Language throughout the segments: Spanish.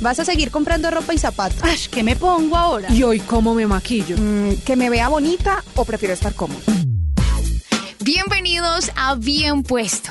Vas a seguir comprando ropa y zapatos. Ay, ¿qué me pongo ahora? ¿Y hoy cómo me maquillo? Mm, ¿Que me vea bonita o prefiero estar cómoda? Bienvenidos a Bien Puesto.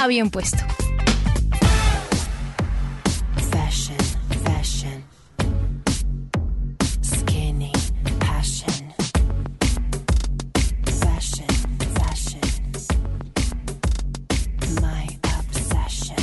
a Bien Puesto. Fashion, fashion. Skinny, passion. Fashion, fashion. My obsession.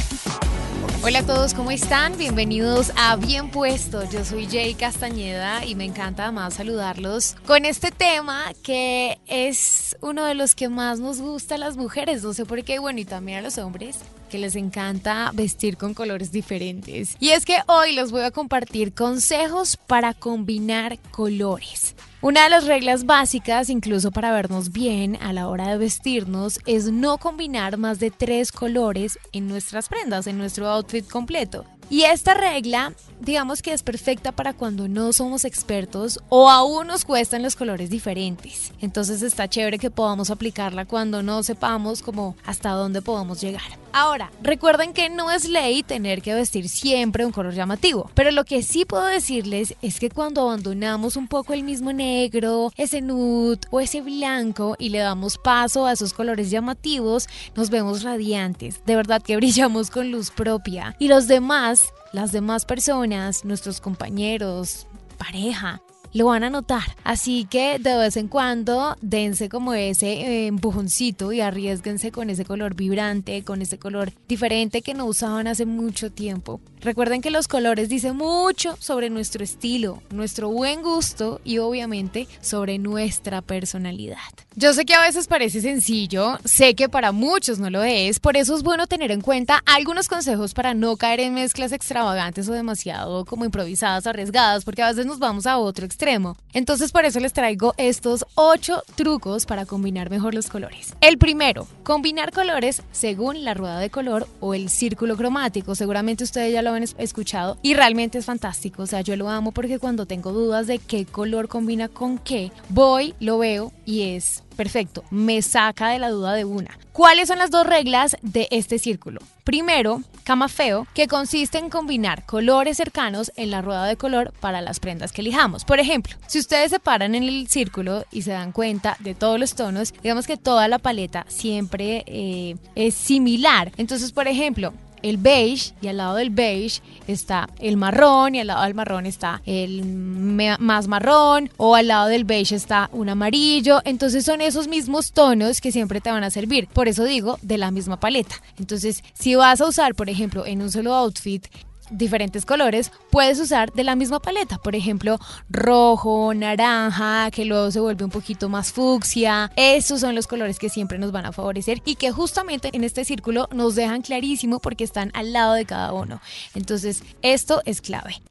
Hola a todos, ¿cómo están? Bienvenidos a Bien Puesto. Yo soy Jay Castañeda y me encanta además saludarlos con este tema que es uno de los que más nos gusta a las mujeres. No sé por qué, bueno, y también a los hombres que les encanta vestir con colores diferentes. Y es que hoy les voy a compartir consejos para combinar colores. Una de las reglas básicas, incluso para vernos bien a la hora de vestirnos, es no combinar más de tres colores en nuestras prendas, en nuestro outfit completo. Y esta regla, digamos que es perfecta para cuando no somos expertos o aún nos cuestan los colores diferentes. Entonces está chévere que podamos aplicarla cuando no sepamos como hasta dónde podamos llegar. Ahora, recuerden que no es ley tener que vestir siempre un color llamativo, pero lo que sí puedo decirles es que cuando abandonamos un poco el mismo negro, ese nude o ese blanco y le damos paso a esos colores llamativos, nos vemos radiantes. De verdad que brillamos con luz propia. Y los demás las demás personas, nuestros compañeros, pareja, lo van a notar. Así que de vez en cuando dense como ese eh, empujoncito y arriesguense con ese color vibrante, con ese color diferente que no usaban hace mucho tiempo. Recuerden que los colores dicen mucho sobre nuestro estilo, nuestro buen gusto y obviamente sobre nuestra personalidad. Yo sé que a veces parece sencillo, sé que para muchos no lo es, por eso es bueno tener en cuenta algunos consejos para no caer en mezclas extravagantes o demasiado como improvisadas, arriesgadas, porque a veces nos vamos a otro extremo. Entonces por eso les traigo estos 8 trucos para combinar mejor los colores. El primero, combinar colores según la rueda de color o el círculo cromático. Seguramente ustedes ya lo escuchado y realmente es fantástico. O sea, yo lo amo porque cuando tengo dudas de qué color combina con qué, voy, lo veo y es perfecto. Me saca de la duda de una. ¿Cuáles son las dos reglas de este círculo? Primero, cama feo, que consiste en combinar colores cercanos en la rueda de color para las prendas que elijamos. Por ejemplo, si ustedes se paran en el círculo y se dan cuenta de todos los tonos, digamos que toda la paleta siempre eh, es similar. Entonces, por ejemplo, el beige y al lado del beige está el marrón y al lado del marrón está el más marrón o al lado del beige está un amarillo. Entonces son esos mismos tonos que siempre te van a servir. Por eso digo de la misma paleta. Entonces si vas a usar, por ejemplo, en un solo outfit diferentes colores, puedes usar de la misma paleta, por ejemplo, rojo, naranja, que luego se vuelve un poquito más fucsia. Esos son los colores que siempre nos van a favorecer y que justamente en este círculo nos dejan clarísimo porque están al lado de cada uno. Entonces, esto es clave.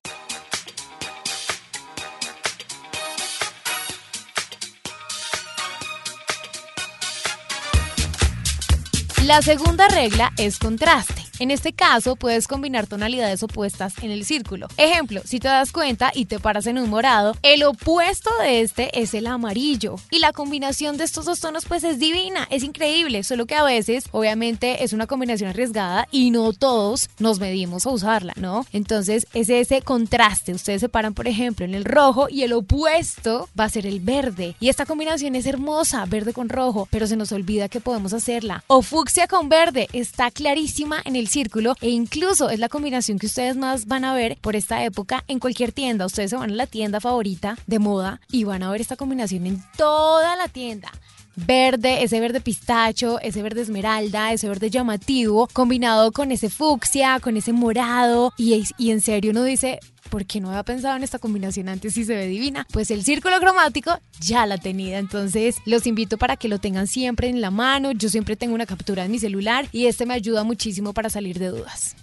La segunda regla es contraste. En este caso, puedes combinar tonalidades opuestas en el círculo. Ejemplo, si te das cuenta y te paras en un morado, el opuesto de este es el amarillo. Y la combinación de estos dos tonos pues es divina, es increíble, solo que a veces obviamente es una combinación arriesgada y no todos nos medimos a usarla, ¿no? Entonces es ese contraste. Ustedes se paran, por ejemplo, en el rojo y el opuesto va a ser el verde. Y esta combinación es hermosa, verde con rojo, pero se nos olvida que podemos hacerla. O fucsia con verde, está clarísima en el círculo e incluso es la combinación que ustedes más van a ver por esta época en cualquier tienda. Ustedes se van a la tienda favorita de moda y van a ver esta combinación en toda la tienda verde, ese verde pistacho, ese verde esmeralda, ese verde llamativo, combinado con ese fucsia, con ese morado. Y, y en serio uno dice, ¿por qué no había pensado en esta combinación antes y se ve divina? Pues el círculo cromático ya la tenía. Entonces los invito para que lo tengan siempre en la mano. Yo siempre tengo una captura en mi celular y este me ayuda muchísimo para salir de dudas.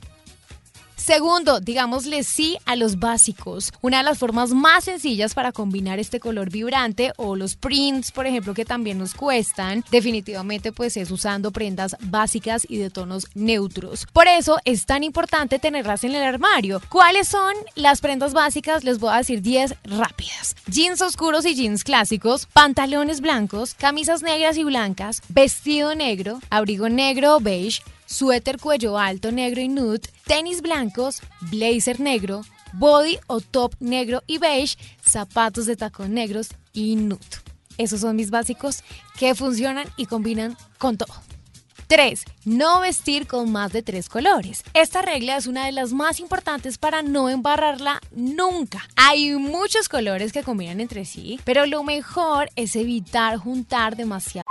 Segundo, digámosle sí a los básicos. Una de las formas más sencillas para combinar este color vibrante o los prints, por ejemplo, que también nos cuestan, definitivamente pues es usando prendas básicas y de tonos neutros. Por eso es tan importante tenerlas en el armario. ¿Cuáles son las prendas básicas? Les voy a decir 10 rápidas. Jeans oscuros y jeans clásicos, pantalones blancos, camisas negras y blancas, vestido negro, abrigo negro o beige, suéter cuello alto negro y nude, tenis blancos, blazer negro, body o top negro y beige, zapatos de tacón negros y nude. Esos son mis básicos que funcionan y combinan con todo. 3. No vestir con más de tres colores. Esta regla es una de las más importantes para no embarrarla nunca. Hay muchos colores que combinan entre sí, pero lo mejor es evitar juntar demasiado.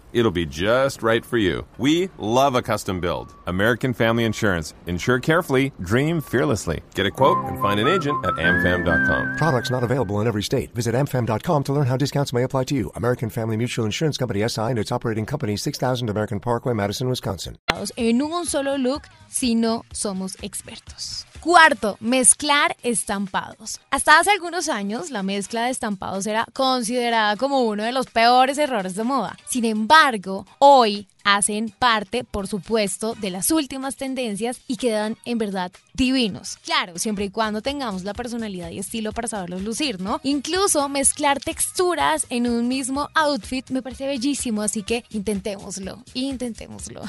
It'll be just right for you. We love a custom build. American Family Insurance. Insure carefully, dream fearlessly. Get a quote and find an agent at amfam.com. Products not available in every state. Visit amfam.com to learn how discounts may apply to you. American Family Mutual Insurance Company SI and its operating company 6000 American Parkway, Madison, Wisconsin. en un solo look si no somos expertos. Cuarto, mezclar estampados. Hasta hace algunos años, la mezcla de estampados era considerada como uno de los peores errores de moda. Sin embargo, hoy hacen parte, por supuesto, de las últimas tendencias y quedan en verdad divinos. Claro, siempre y cuando tengamos la personalidad y estilo para saberlos lucir, ¿no? Incluso mezclar texturas en un mismo outfit me parece bellísimo, así que intentémoslo, intentémoslo.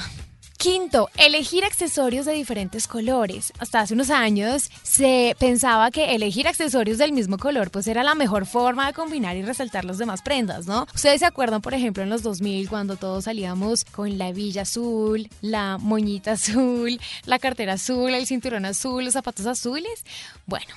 Quinto, elegir accesorios de diferentes colores. Hasta hace unos años se pensaba que elegir accesorios del mismo color pues era la mejor forma de combinar y resaltar las demás prendas, ¿no? Ustedes se acuerdan, por ejemplo, en los 2000 cuando todos salíamos con la hebilla azul, la moñita azul, la cartera azul, el cinturón azul, los zapatos azules. Bueno,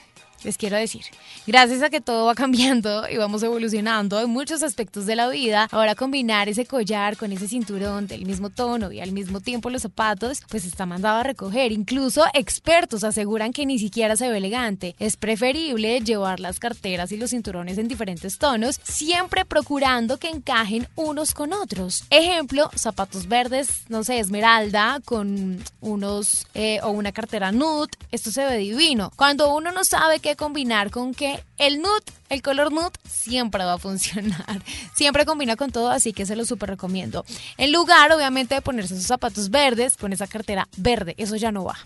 les quiero decir, gracias a que todo va cambiando y vamos evolucionando en muchos aspectos de la vida, ahora combinar ese collar con ese cinturón del mismo tono y al mismo tiempo los zapatos, pues está mandado a recoger. Incluso expertos aseguran que ni siquiera se ve elegante. Es preferible llevar las carteras y los cinturones en diferentes tonos, siempre procurando que encajen unos con otros. Ejemplo, zapatos verdes, no sé, esmeralda con unos eh, o una cartera nude. Esto se ve divino. Cuando uno no sabe qué combinar con qué, el nude, el color nude siempre va a funcionar. Siempre combina con todo, así que se lo súper recomiendo. En lugar, obviamente, de ponerse esos zapatos verdes con esa cartera verde, eso ya no va.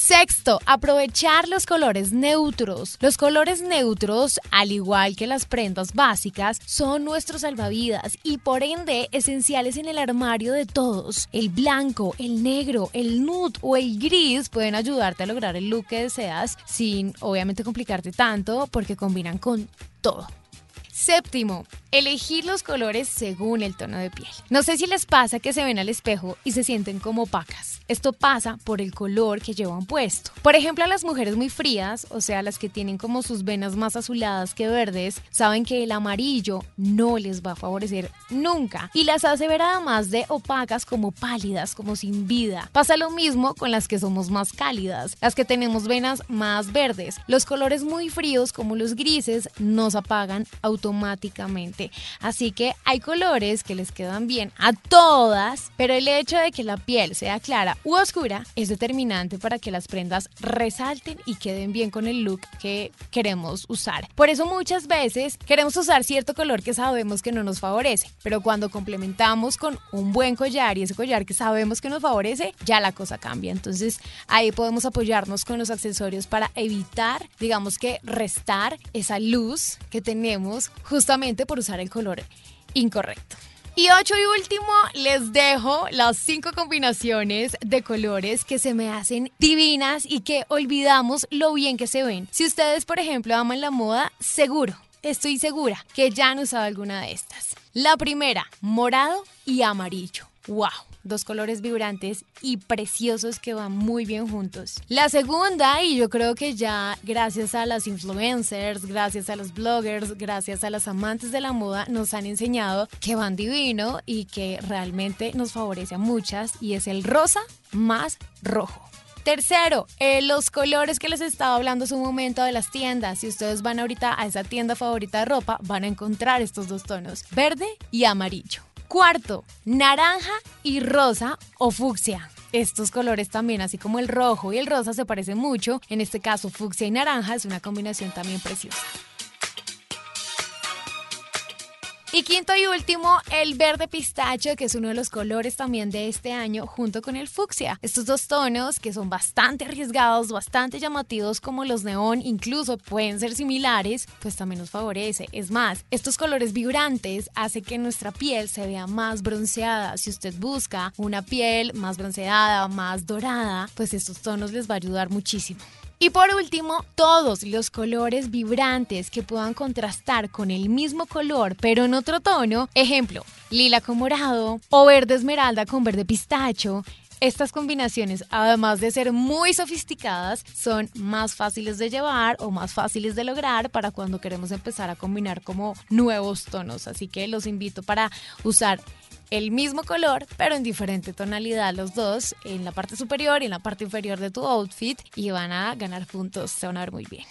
Sexto, aprovechar los colores neutros. Los colores neutros, al igual que las prendas básicas, son nuestros salvavidas y por ende esenciales en el armario de todos. El blanco, el negro, el nude o el gris pueden ayudarte a lograr el look que deseas sin obviamente complicarte tanto porque combinan con todo. Séptimo, elegir los colores según el tono de piel. No sé si les pasa que se ven al espejo y se sienten como opacas. Esto pasa por el color que llevan puesto. Por ejemplo, a las mujeres muy frías, o sea, las que tienen como sus venas más azuladas que verdes, saben que el amarillo no les va a favorecer nunca y las hace ver además de opacas como pálidas, como sin vida. Pasa lo mismo con las que somos más cálidas, las que tenemos venas más verdes. Los colores muy fríos como los grises nos apagan automáticamente. Así que hay colores que les quedan bien a todas, pero el hecho de que la piel sea clara u oscura es determinante para que las prendas resalten y queden bien con el look que queremos usar. Por eso muchas veces queremos usar cierto color que sabemos que no nos favorece, pero cuando complementamos con un buen collar y ese collar que sabemos que nos favorece, ya la cosa cambia. Entonces ahí podemos apoyarnos con los accesorios para evitar, digamos que restar esa luz que tenemos justamente por usar el color incorrecto. Y ocho y último, les dejo las cinco combinaciones de colores que se me hacen divinas y que olvidamos lo bien que se ven. Si ustedes, por ejemplo, aman la moda, seguro, estoy segura que ya han usado alguna de estas. La primera, morado y amarillo. ¡Wow! Dos colores vibrantes y preciosos que van muy bien juntos. La segunda, y yo creo que ya gracias a las influencers, gracias a los bloggers, gracias a las amantes de la moda, nos han enseñado que van divino y que realmente nos favorece a muchas, y es el rosa más rojo. Tercero, eh, los colores que les estaba hablando hace un momento de las tiendas. Si ustedes van ahorita a esa tienda favorita de ropa, van a encontrar estos dos tonos, verde y amarillo. Cuarto, naranja y rosa o fucsia. Estos colores también, así como el rojo y el rosa, se parecen mucho. En este caso, fucsia y naranja es una combinación también preciosa. Y quinto y último, el verde pistacho, que es uno de los colores también de este año, junto con el fucsia. Estos dos tonos, que son bastante arriesgados, bastante llamativos como los neón, incluso pueden ser similares, pues también nos favorece. Es más, estos colores vibrantes hacen que nuestra piel se vea más bronceada. Si usted busca una piel más bronceada, más dorada, pues estos tonos les va a ayudar muchísimo. Y por último, todos los colores vibrantes que puedan contrastar con el mismo color pero en otro tono, ejemplo, lila con morado o verde esmeralda con verde pistacho. Estas combinaciones, además de ser muy sofisticadas, son más fáciles de llevar o más fáciles de lograr para cuando queremos empezar a combinar como nuevos tonos. Así que los invito para usar el mismo color, pero en diferente tonalidad los dos, en la parte superior y en la parte inferior de tu outfit, y van a ganar puntos, se van a ver muy bien.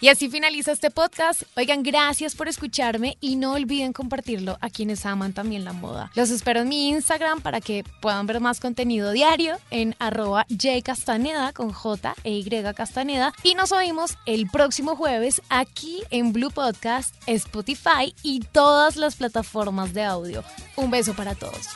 Y así finaliza este podcast. Oigan, gracias por escucharme y no olviden compartirlo a quienes aman también la moda. Los espero en mi Instagram para que puedan ver más contenido diario en arroba jcastaneda con J e Y Castaneda. Y nos oímos el próximo jueves aquí en Blue Podcast, Spotify y todas las plataformas de audio. Un beso para todos.